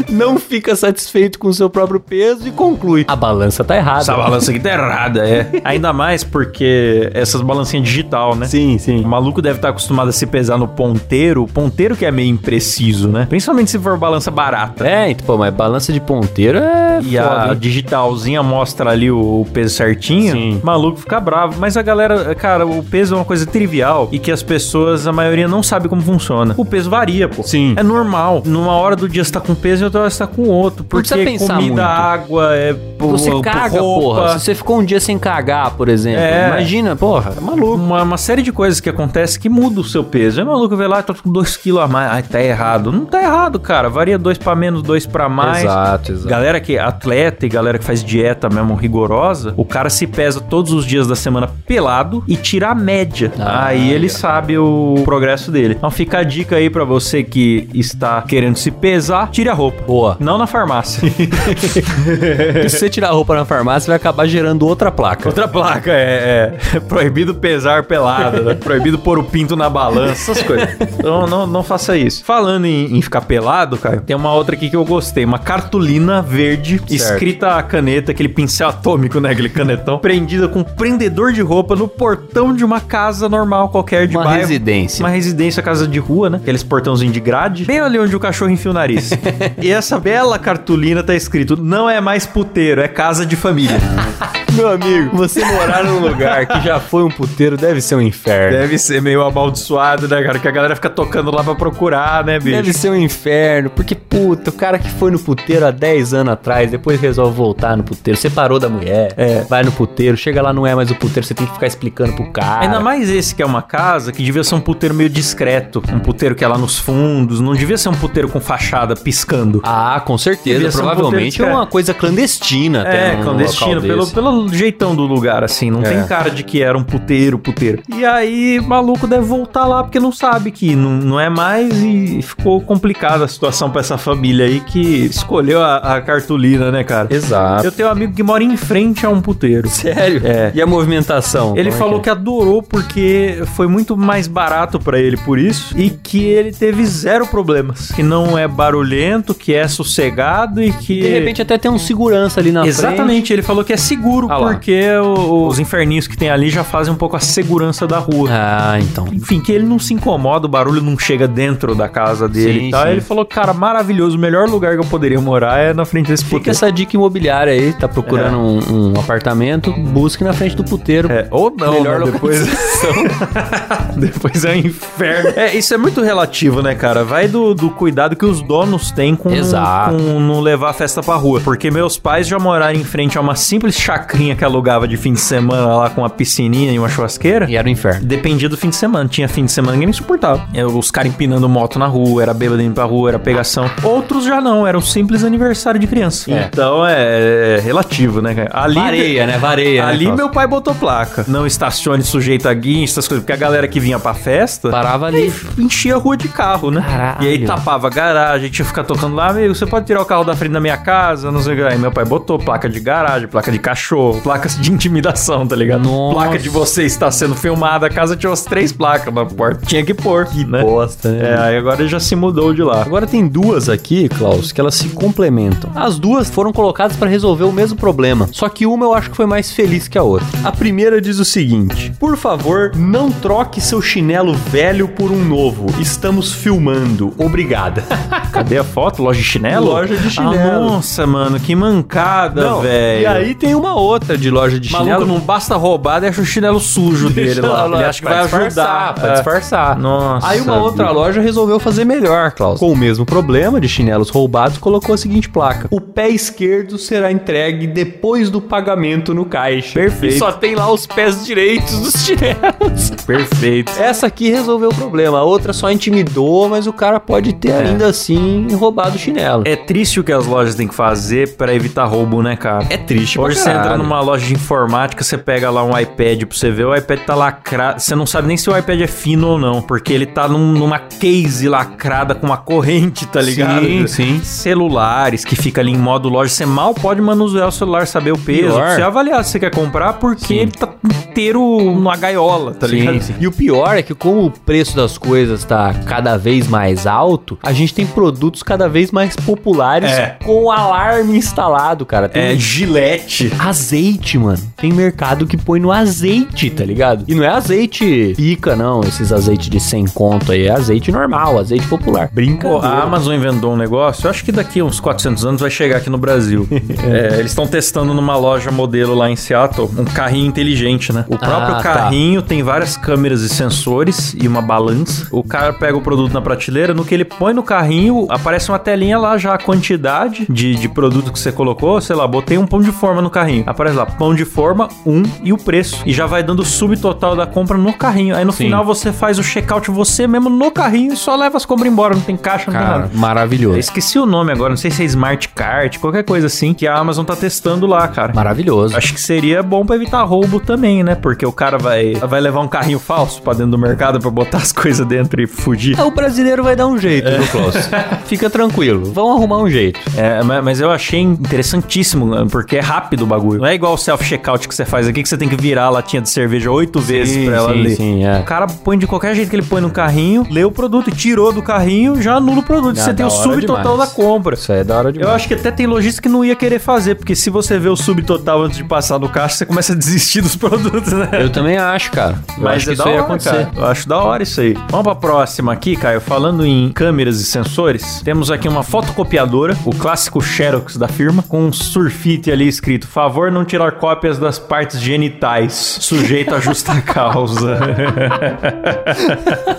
não fica satisfeito com o seu próprio peso e conclui: a balança tá errada. Essa balança aqui tá errada, é. Ainda mais porque essas balancinhas digital, né? Sim, sim. O maluco deve estar acostumado a se pesar no ponteiro. O ponteiro que é meio impreciso, né? Principalmente se for balança barata. É, então, pô, mas balança de ponteiro é E foda, a hein? digitalzinha mostra ali o, o peso certinho. Sim. O maluco fica bravo. Mas a galera, cara, o peso é uma coisa trivial e que as pessoas, a maioria, não sabe como funciona. O peso varia, pô. Sim. É normal. Numa hora do dia você tá com peso hora você tá com outro. Porque precisa pensar comida, muito. água, é. Você caga, roupa. porra. Se você ficou um dia sem cagar, por exemplo. É. Imagina, porra, é maluco. Uma, uma série de coisas que acontece que muda o seu peso. É maluco ver lá, tá com 2 kg a mais. Ai, tá errado. Não tá errado, cara. Varia 2 pra menos, 2 pra mais. Exato, exato. Galera que é atleta e galera que faz dieta mesmo rigorosa, o cara se pesa todos os dias da semana pelado e tira a média. Ah, aí ele sabe o progresso dele. Então fica a dica aí pra você que está querendo se pesar, tire a roupa. Boa. Não na farmácia. *laughs* Se você tirar a roupa na farmácia, vai acabar gerando outra placa. Outra placa é, é *laughs* proibido pesar pelado, né? proibido pôr o pinto na balança, essas coisas. Então não, não faça isso. Falando em, em ficar pelado, cara, tem uma outra aqui que eu gostei, uma cartolina verde escrita a caneta, aquele pincel atômico, né, aquele canetão, prendida com um prendedor de roupa no portão de uma casa normal qualquer de Uma bairro. residência. Uma residência, casa de rua, né? Aqueles portãozinhos de grade, bem ali onde o cachorro enfia o nariz. *laughs* e essa bela cartolina tá escrito: "Não é mais puteiro, é casa de família". *laughs* Meu amigo, você morar num lugar que já foi um puteiro deve ser um inferno. Deve ser meio amaldiçoado, né, cara? Que a galera fica tocando lá pra procurar, né, bicho? Deve ser um inferno, porque, puta, o cara que foi no puteiro há 10 anos atrás, depois resolve voltar no puteiro, separou da mulher, É. vai no puteiro, chega lá, não é mais o puteiro, você tem que ficar explicando pro cara. Ainda mais esse que é uma casa que devia ser um puteiro meio discreto. Um puteiro que é lá nos fundos. Não devia ser um puteiro com fachada piscando. Ah, com certeza, provavelmente é uma coisa clandestina até É, clandestino, pelo, pelo jeitão do lugar, assim. Não É. tem cara de que era um puteiro, puteiro. E aí, o maluco deve voltar lá porque não sabe que não, não é mais e ficou complicada a situação pra essa família aí que escolheu a, a cartolina, né, cara? Exato. Eu tenho um amigo que mora em frente a um puteiro. Sério? É. E a movimentação? Ele Como é falou que que adorou porque foi muito mais barato pra ele por isso e que ele teve zero problemas, que não é barulhento, que é sossegado e que De repente até tem um segurança ali na frente. Exatamente, ele falou que é seguro Ah porque o- os inferninhos que tem ali já fazem um pouco a segurança da rua. Ah, então. Enfim, que ele não se incomoda, o barulho não chega dentro da casa dele Sim, e tal. sim. Ele falou, cara, maravilhoso, o melhor lugar que eu poderia morar é na frente desse Fica puteiro. essa dica imobiliária aí, tá procurando um, um apartamento, busque na frente do puteiro. É, ou não, Melhor né? depois... *laughs* depois é um inferno. É, isso é muito relativo, né, cara? Vai do, do cuidado que os donos têm com, Exato. com não levar a festa pra rua. Porque meus pais já moraram em frente a uma simples chacrinha que alugava de fim de semana lá com uma piscininha e uma churrasqueira. E era o inferno. Dependia do fim de semana. Tinha fim de semana que nem suportava. É, Os caras empinando moto na rua, era bêbado indo pra rua, era pegação. Outros já não, era um simples aniversário de criança. É. Então é, é relativo, né, cara? Ali, Vareia, né? Vareia. Ali né, meu pai botou placa. Não estacione sujeito a guincho, essas coisas. Porque a galera que vinha pra festa Parava ali. enchia a rua de carro, né? Caralho. E aí tapava a garagem, tinha que ficar tocando lá, amigo, você pode tirar o carro da frente da minha casa, não sei o que. Aí meu pai botou placa de garagem, placa de cachorro, placas de intimidação, tá ligado? Nossa. Placa de você está sendo filmada, a casa tinha umas três placas na porta. Tinha que pôr, que né? Bosta, né? É, aí agora ele já se mudou de lá. Agora tem duas aqui, Klaus, que elas se complementam. As duas foram colocadas para resolver o mesmo problema, só que uma eu acho que foi mais feliz que a outra. A primeira diz o seguinte: Por favor, não troque seu chinelo velho por um novo. Estamos filmando. Obrigada. *laughs* Cadê a foto? Loja de chinelo? Loja de Ah, chinelo. nossa, mano, que mancada, velho. E aí tem uma outra de loja de Maluco, chinelo. não basta roubar, deixa o chinelo sujo dele lá. Ele acha que vai ajudar. Pra É. disfarçar. Nossa. Aí uma outra bicho. loja resolveu fazer melhor, Klaus. Com o mesmo problema de chinelos roubados, colocou a seguinte placa: O pé esquerdo será entregue depois do pagamento no caixa. Perfeito. E só tem lá os pés direitos dos chinelos. *laughs* Perfeito. Essa aqui resolveu o problema. A outra só intimidou, mas o cara pode ter ainda assim roubado o chinelo. É triste o que as lojas têm que fazer pra evitar roubo, né, cara? É triste Hoje você entra numa loja de informática, você pega lá um iPad pra você ver, o iPad tá lacrado. Você não sabe nem se o iPad é fino ou não, porque ele tá num- numa case lacrada com uma corrente, tá ligado? Sim, sim. Celulares que fica ali em modo loja, você mal pode manusear o celular, saber o peso, Pior. você avaliar se você quer comprar, porque Sim. ele tá inteiro numa gaiola, tá ligado? E o pior é que como o preço das coisas tá cada vez mais alto, a gente tem produtos cada vez mais populares É. com alarme instalado, cara. Tem É gilete. azeite, mano. Tem mercado que põe no azeite, tá ligado? E não é azeite pica, não. Esses azeites de 100 conto aí. É azeite normal, azeite popular. Brincadeira. a Amazon inventou um negócio, eu acho que daqui a uns 400 anos vai chegar aqui no Brasil. *laughs* É, eles estão testando numa loja modelo lá em Seattle um carrinho inteligente, né? O próprio Ah, tá. carrinho tem várias câmeras e sensores e uma balança. O cara pega o produto na prateleira, no que ele põe no carrinho, aparece uma telinha lá já a quantidade de, de produto que você colocou. Sei lá, botei um pão de forma no carrinho. Aparece lá, pão de forma, um e o preço. E já vai dando o subtotal da compra no carrinho. Aí no Sim. final você faz o checkout você mesmo no carrinho e só leva as compras embora. Não tem caixa, não tem Cara, nada. maravilhoso. Eu esqueci o nome agora, não sei se é Smart Cart, qualquer coisa assim, que a Amazon tá testando lá, cara. Maravilhoso. Acho que seria bom pra evitar roubo também, né? Porque o cara vai, vai levar um carrinho falso pra dentro do mercado pra botar as coisas dentro e fugir. É, O brasileiro vai dar um jeito, Klaus? *laughs* Fica tranquilo. Vão arrumar um jeito. É, ma- mas eu achei interessantíssimo, porque é rápido o bagulho. Não é igual o self-checkout que você faz aqui, que você tem que virar a latinha de cerveja oito vezes pra ela sim, ler. sim, é. O cara põe de qualquer jeito que ele põe no carrinho, lê o produto e tirou do carrinho, já anula o produto. Ah, você tem o hora subtotal demais. da compra. Isso aí é da hora demais. Eu acho que até tem lojista que não ia querer fazer, porque se você vê o subtotal antes de passar no caixa, você começa a desistir dos *laughs* produtos, né? Eu também acho, cara. Eu acho que é isso da ia hora, acontecer. cara. Eu acho da hora isso aí. Vamos pra próxima aqui, Caio. Falando em câmeras e sensores, temos aqui uma fotocopiadora, o clássico Xerox da firma, com um surfite ali escrito: favor não tirar cópias das partes genitais, sujeito a justa *laughs* causa. *laughs*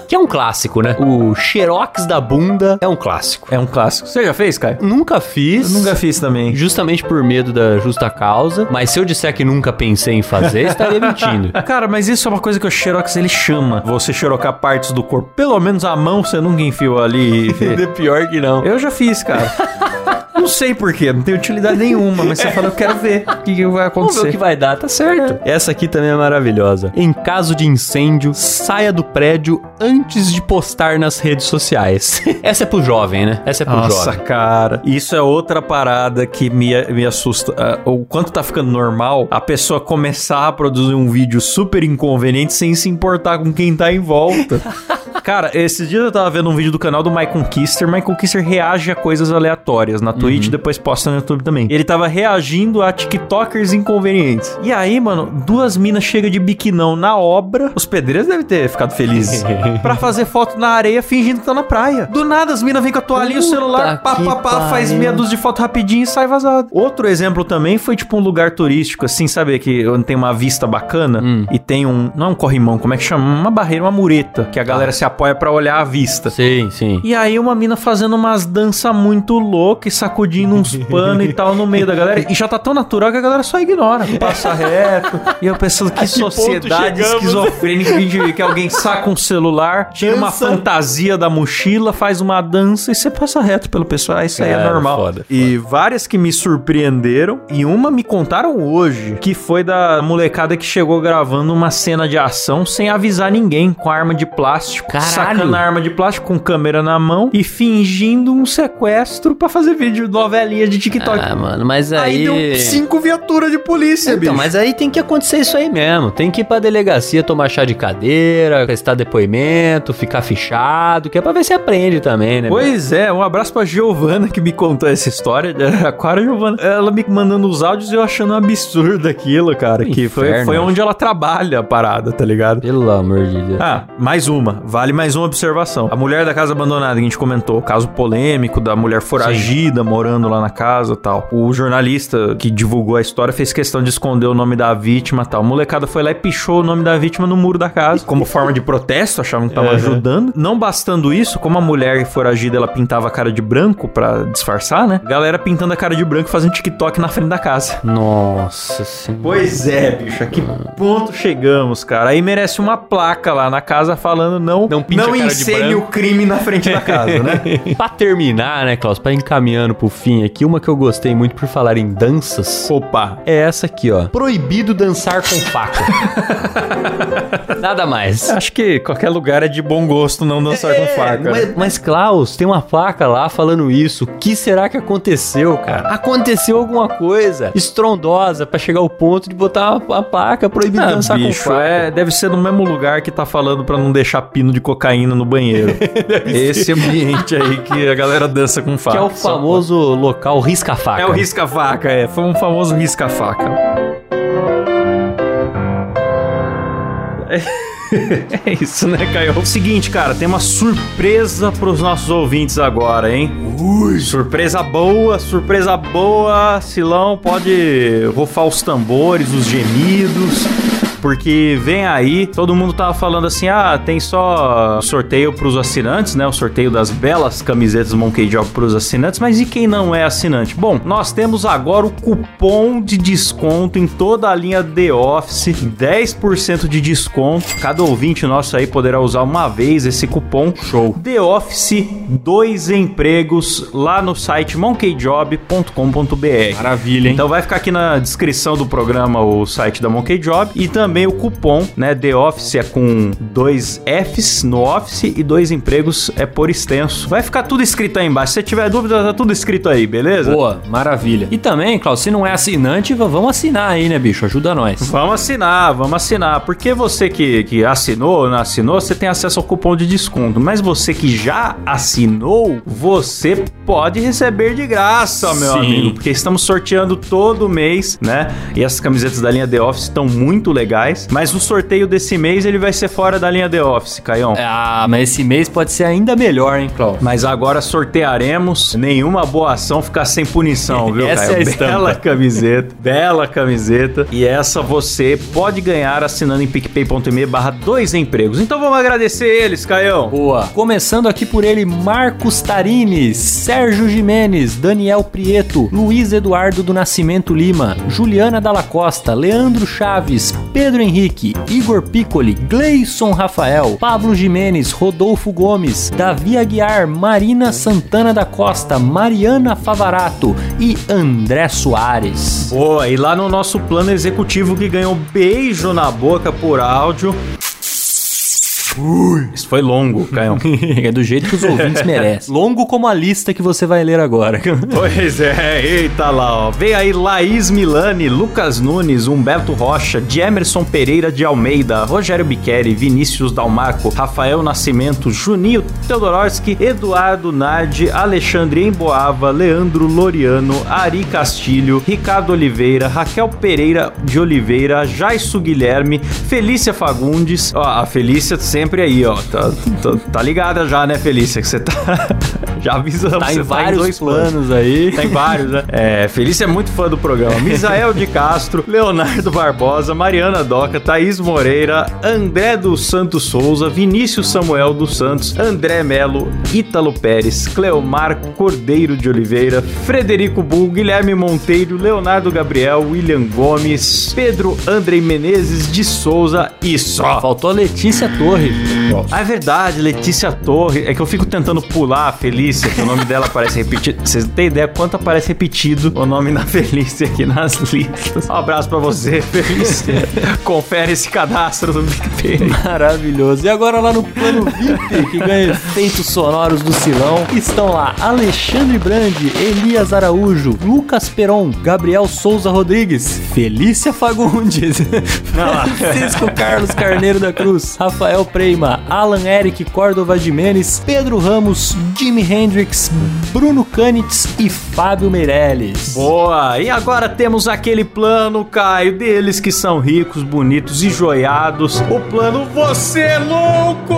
Que é um clássico, né? O xerox da bunda é um clássico. é um clássico. Você já fez, Caio? Nunca fiz. Eu nunca fiz também. Justamente por medo da justa causa. Mas se eu disser que nunca pensei em fazer, estaria *laughs* mentindo. Cara, mas isso é uma coisa que o Xerox ele chama. Você xerocar partes do corpo. Pelo menos a mão você nunca enfiou ali. É pior que não. Eu já fiz, cara. *laughs* Não sei porquê, não tem utilidade nenhuma, mas você fala, eu quero ver o que, que vai Vamos ver acontecer. o que vai dar, tá certo. Essa aqui também é maravilhosa. Em caso de incêndio, saia do prédio antes de postar nas redes sociais. *laughs* Essa é pro jovem, né? Essa é pro Nossa, jovem. cara, isso é outra parada que me, me assusta. Ah, o quanto tá ficando normal a pessoa começar a produzir um vídeo super inconveniente sem se importar com quem tá em volta. *laughs* Cara, esses dias eu tava vendo um vídeo do canal do Michael Kister. Michael Kister reage a coisas aleatórias na Twitch e depois posta no YouTube também. Ele tava reagindo a TikTokers inconvenientes. E aí, mano, duas minas chegam de biquinão na obra. Os pedreiros devem ter ficado felizes. *laughs* pra fazer foto na areia fingindo que tá na praia. Do nada, as minas vêm com a toalhinha e o celular, pá, pá, pá, faz meia dúzia de foto rapidinho e sai vazado. Outro exemplo também foi tipo um lugar turístico, assim, sabe? Que tem uma vista bacana Hum. e tem um. Não é um corrimão, como é que chama? Uma barreira, uma mureta, que a galera se apoia pra olhar a vista. Sim, sim. E aí uma mina fazendo umas danças muito loucas e sacudindo uns *laughs* panos e tal no meio da galera. E já tá tão natural que a galera só ignora. Passa *laughs* reto. E eu pensando, que, que sociedade esquizofrênica que *laughs* que alguém saca um celular, tira uma Dança. fantasia da mochila, faz uma dança e você passa reto pelo pessoal. Ah, Isso aí é Cara, normal. foda, e várias que me surpreenderam. E uma me contaram hoje, que foi da molecada que chegou gravando uma cena de ação sem avisar ninguém, com arma de plástico. Caralho. Sacando a arma de plástico com câmera na mão e fingindo um sequestro pra fazer vídeo novelinha de TikTok. Ah, mano, mas aí... aí... deu cinco viaturas de polícia, Então, bicho. mas aí tem que acontecer isso aí mesmo. Tem que ir pra delegacia tomar chá de cadeira, prestar depoimento, ficar fichado, que é pra ver se aprende também, né? Pois é, um abraço pra Giovana que me contou essa história. *laughs* A Clara Giovana. Ela me mandando os áudios e eu achando um absurdo aquilo, cara. Que foi, foi acho. onde ela trabalha a parada, tá ligado? Pelo amor de Deus. Ah, mais uma. Vale mais uma observação. A mulher da casa abandonada que a gente comentou. Caso polêmico da mulher foragida morando lá na casa tal. O jornalista que divulgou a história fez questão de esconder o nome da vítima tal. A molecada foi lá e pichou o nome da vítima no muro da casa. Como forma de protesto, achavam que tava ajudando. Não bastando isso, como a mulher foragida ela pintava a cara de branco pra disfarçar, né? Galera pintando a cara de branco e fazendo TikTok na frente da casa. Nossa senhora. Pois é, bicho, a que ponto chegamos, cara? Aí merece uma placa lá na casa falando não, Não de encene o crime na frente da casa, né? *laughs* pra terminar, né, Klaus? Pra ir encaminhando pro fim aqui, uma que eu gostei muito por falar em danças. Opa. É essa aqui, ó. Proibido dançar com faca. *laughs* Nada mais. Acho que qualquer lugar é de bom gosto não dançar com faca. né? Mas, mas, Klaus, tem uma placa lá falando isso. O que será que aconteceu, cara? Aconteceu alguma coisa estrondosa pra chegar ao ponto de botar uma, uma placa proibido Ah, dançar bicho, com faca. é, deve ser no mesmo lugar que tá falando pra não deixar pino de cocaína no banheiro. *laughs* Esse ambiente aí que a galera dança com faca. Que é o Só famoso local risca-faca. É o risca-faca, é. Foi um famoso risca-faca. É isso, né, Caio? O seguinte, cara, tem uma surpresa pros nossos ouvintes agora, hein? Ui. Surpresa boa, surpresa boa. Silão, pode rufar os tambores, os gemidos. Porque vem aí, todo mundo tava falando assim: ah, tem só sorteio pros assinantes, né? O sorteio das belas camisetas Monkey Job pros assinantes, mas e quem não é assinante? Bom, nós temos agora o cupom de desconto em toda a linha The Office: 10% de desconto. Cada ouvinte nosso aí poderá usar uma vez esse cupom. Show. The Office, dois empregos lá no site monkeyjob.com.br. Maravilha, hein? Então vai ficar aqui na descrição do programa o site da Monkey Job e também o cupom, né? The Office é com dois Fs no Office e dois empregos é por extenso. Vai ficar tudo escrito aí embaixo. Se você tiver dúvida, tá tudo escrito aí, beleza? Boa, maravilha. E também, Klaus, se não é assinante, vamos assinar aí, né, bicho? Ajuda nós. Vamos assinar, vamos assinar. Porque você que, que assinou ou não assinou, você tem acesso ao cupom de desconto. Mas você que já assinou, você pode receber de graça, meu Sim. amigo. Porque estamos sorteando todo mês, né? E essas camisetas da linha The Office estão muito legais. Reais. Mas o sorteio desse mês ele vai ser fora da linha The Office, Caião. Ah, mas esse mês pode ser ainda melhor, hein, Cláudio? Mas agora sortearemos. Nenhuma boa ação ficar sem punição, viu, *laughs* Essa Caio? é a estampa. Bela camiseta, bela camiseta. E essa você pode ganhar assinando em picpay.me barra dois empregos. Então vamos agradecer eles, Caião. Boa. Começando aqui por ele, Marcos Tarines, Sérgio Jimenez, Daniel Prieto, Luiz Eduardo do Nascimento Lima, Juliana Dalla Costa, Leandro Chaves, Pedro Henrique, Igor Piccoli, Gleison Rafael, Pablo Jimenez, Rodolfo Gomes, Davi Aguiar, Marina Santana da Costa, Mariana Favarato e André Soares. Boa, e lá no nosso plano executivo que ganhou beijo na boca por áudio. Isso foi longo, Caião. *laughs* é do jeito que os ouvintes merecem. *laughs* Longo como a lista que você vai ler agora. *laughs* Pois é, eita lá, ó. Vem aí Laís Milani, Lucas Nunes, Humberto Rocha, Emerson Pereira de Almeida, Rogério Biqueri, Vinícius Dalmarco, Rafael Nascimento, Juninho Teodorowski, Eduardo Nardi, Alexandre Emboava, Leandro Loriano, Ari Castilho, Ricardo Oliveira, Raquel Pereira de Oliveira, Jaisso Guilherme, Felícia Fagundes. Ó, a Felícia sempre aí, ó. Tá, tá, tá ligada já, né, Felícia? Que você tá. *laughs* já avisamos, Tá em vários planos aí. *laughs* tem vários, né? É, Felícia é muito fã do programa. Misael de Castro, *laughs* Leonardo Barbosa, Mariana Doca, Thaís Moreira, André dos Santos Souza, Vinícius Samuel dos Santos, André Melo, Ítalo Pérez, Cleomar Cordeiro de Oliveira, Frederico Bull, Guilherme Monteiro, Leonardo Gabriel, William Gomes, Pedro Andrei Menezes de Souza e só. Faltou a Letícia Torre. Ah, é verdade, Letícia Torre. É que eu fico tentando pular a Felícia, que o nome dela aparece repetido. Vocês têm ideia quanto aparece repetido o nome da Felícia aqui nas listas? Um abraço pra você, Felícia. *laughs* Confere esse cadastro do PicPay. Maravilhoso. E agora lá no plano VIP, que ganha efeitos sonoros do Silão, estão lá Alexandre Brandi, Elias Araújo, Lucas Peron, Gabriel Souza Rodrigues, Felícia Fagundes, *laughs* Francisco Carlos Carneiro da Cruz, Rafael Preima, Alan Eric Córdova Jimenez, Pedro Ramos, Jimi Hendrix, Bruno Canitz e Fábio Meirelles. Boa! E agora temos aquele plano, Caio, deles que são ricos, bonitos e joiados. O plano Você é Louco!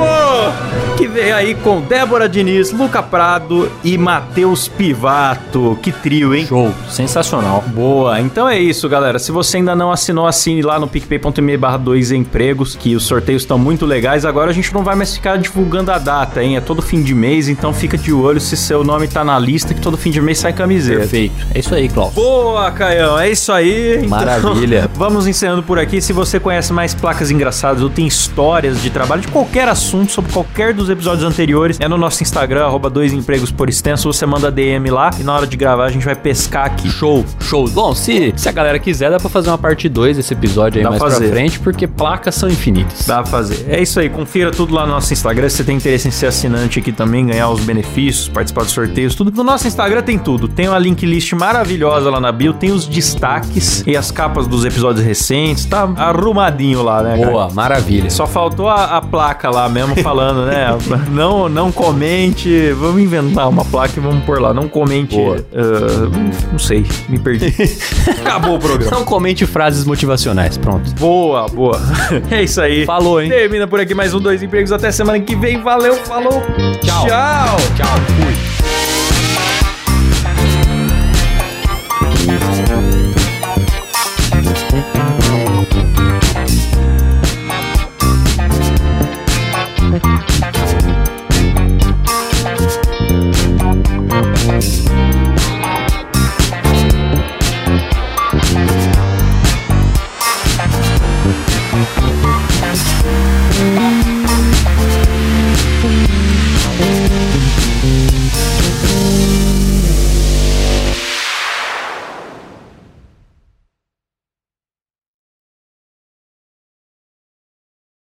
Que veio aí com Débora Diniz, Luca Prado e Matheus Pivato. Que trio, hein? Show, sensacional. Boa, então é isso, galera. Se você ainda não assinou, assine lá no picpay.me barra dois empregos, que os sorteios estão muito legais. Agora a gente não vai mais ficar divulgando a data, hein? É todo fim de mês, então fica de olho se seu nome tá na lista, que todo fim de mês sai camiseta. Perfeito. É isso aí, Cláudio. Boa, Caião, é isso aí. Então, Maravilha. *laughs* vamos encerrando por aqui. Se você conhece mais placas engraçadas ou tem histórias de trabalho de qualquer assunto, sobre qualquer dos episódios anteriores, é no nosso Instagram, arroba dois empregos por extenso. Você manda DM lá e na hora de gravar a gente vai pescar aqui. Show, show. Bom, se, se a galera quiser, dá pra fazer uma parte 2 desse episódio aí Dá mais pra pra frente, porque placas são infinitas. Dá pra fazer. É isso aí, confira tudo lá no nosso Instagram. Se você tem interesse em ser assinante aqui também, ganhar os benefícios, participar dos sorteios, tudo. No nosso Instagram tem tudo. Tem uma link list maravilhosa lá na bio, tem os destaques e as capas dos episódios recentes. Tá arrumadinho lá, né? cara? Boa, maravilha. Só faltou a, a placa lá mesmo falando, né? *laughs* não, não comente. Vamos inventar uma placa e vamos pôr lá. Não comente. Boa. ah, não sei, me perdi. *laughs* Acabou o programa. Não comente frases motivacionais, pronto. Boa, boa. *laughs* É isso aí. Falou, hein? Termina por aqui mais um Dois Empregos. Até semana que vem. Valeu, falou. Tchau. Tchau. We.